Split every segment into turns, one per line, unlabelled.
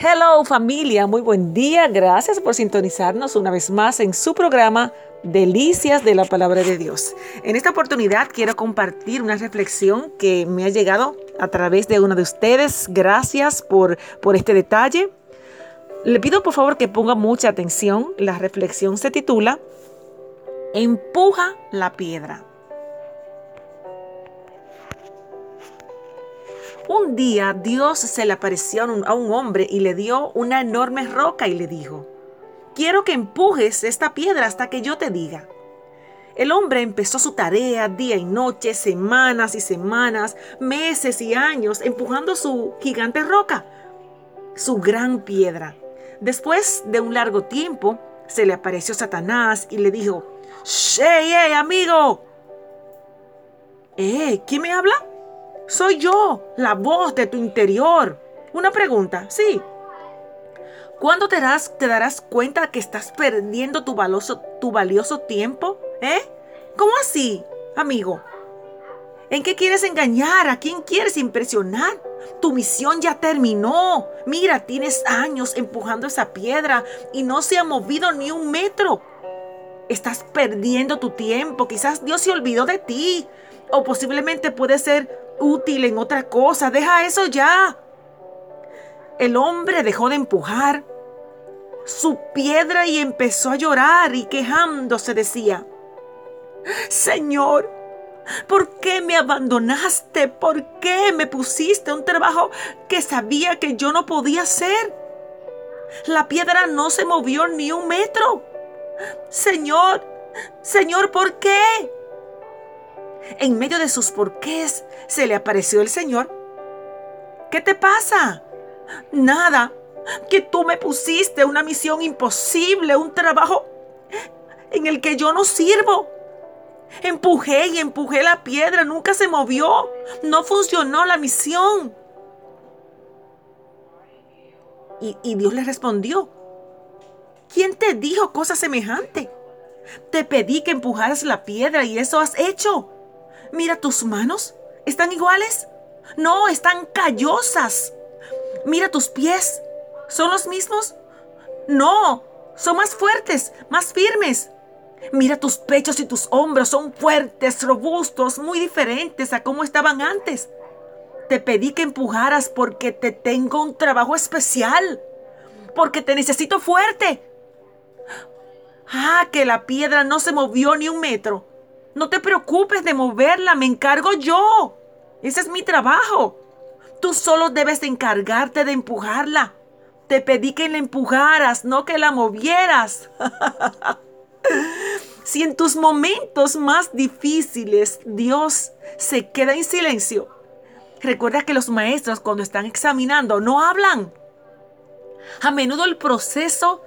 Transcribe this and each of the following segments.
Hello familia, muy buen día. Gracias por sintonizarnos una vez más en su programa Delicias de la Palabra de Dios. En esta oportunidad quiero compartir una reflexión que me ha llegado a través de uno de ustedes. Gracias por, por este detalle. Le pido por favor que ponga mucha atención. La reflexión se titula Empuja la piedra. Un día Dios se le apareció a un hombre y le dio una enorme roca y le dijo, quiero que empujes esta piedra hasta que yo te diga. El hombre empezó su tarea día y noche, semanas y semanas, meses y años, empujando su gigante roca, su gran piedra. Después de un largo tiempo, se le apareció Satanás y le dijo, ¡Hey, hey, amigo! ¿Eh? ¿Quién me habla? Soy yo, la voz de tu interior. Una pregunta, sí. ¿Cuándo te, darás cuenta que estás perdiendo tu valioso, tu valioso tiempo? ¿Eh? ¿Cómo así, amigo? ¿En qué quieres engañar? ¿A quién quieres impresionar? Tu misión ya terminó. Mira, tienes años empujando esa piedra y no se ha movido ni un metro. Estás perdiendo tu tiempo. Quizás Dios se olvidó de ti. O posiblemente puede ser útil en otra cosa. Deja eso ya. El hombre dejó de empujar su piedra y empezó a llorar y quejándose decía, Señor, ¿por qué me abandonaste? ¿Por qué me pusiste un trabajo que sabía que yo no podía hacer? La piedra no se movió ni un metro. Señor, Señor, ¿por qué? En medio de sus porqués se le apareció el Señor. ¿Qué te pasa? Nada, que tú me pusiste una misión imposible, un trabajo en el que yo no sirvo. Empujé y empujé la piedra, nunca se movió, no funcionó la misión. Y, Dios le respondió, ¿quién te dijo cosa semejante? Te pedí que empujaras la piedra y eso has hecho. Mira tus manos. ¿Están iguales? No, están callosas. Mira tus pies. ¿Son los mismos? No, son más fuertes, más firmes. Mira tus pechos y tus hombros, son fuertes, robustos, muy diferentes a cómo estaban antes. Te pedí que empujaras porque te tengo un trabajo especial, porque te necesito fuerte. Ah, que la piedra no se movió ni un metro. No te preocupes de moverla, me encargo yo. Ese es mi trabajo. Tú solo debes encargarte de empujarla. Te pedí que la empujaras, no que la movieras. si en tus momentos más difíciles Dios se queda en silencio, recuerda que los maestros cuando están examinando no hablan. A menudo el proceso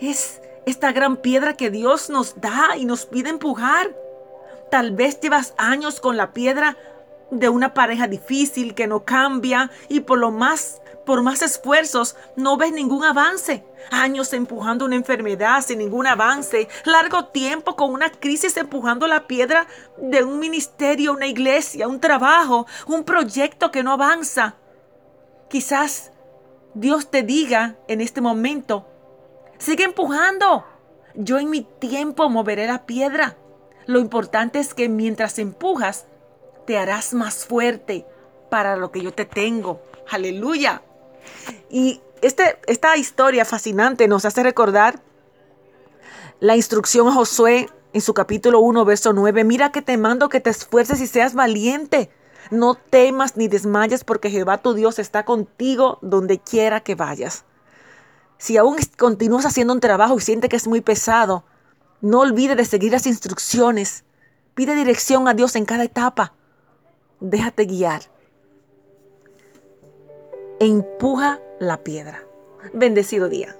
es esta gran piedra que Dios nos da y nos pide empujar. Tal vez llevas años con la piedra de una pareja difícil que no cambia y por lo más por más esfuerzos no ves ningún avance. Años empujando una enfermedad sin ningún avance. Largo tiempo con una crisis empujando la piedra de un ministerio, una iglesia, un trabajo, un proyecto que no avanza. Quizás Dios te diga en este momento, sigue empujando. Yo en mi tiempo moveré la piedra. Lo importante es que mientras empujas, te harás más fuerte para lo que yo te tengo. Aleluya. Y este, esta historia fascinante nos hace recordar la instrucción a Josué en su capítulo 1, verso 9. Mira que te mando que te esfuerces y seas valiente. No temas ni desmayes porque Jehová tu Dios está contigo donde quiera que vayas. Si aún continúas haciendo un trabajo y sientes que es muy pesado, no olvides de seguir las instrucciones. Pide dirección a Dios en cada etapa. Déjate guiar. Empuja la piedra. Bendecido día.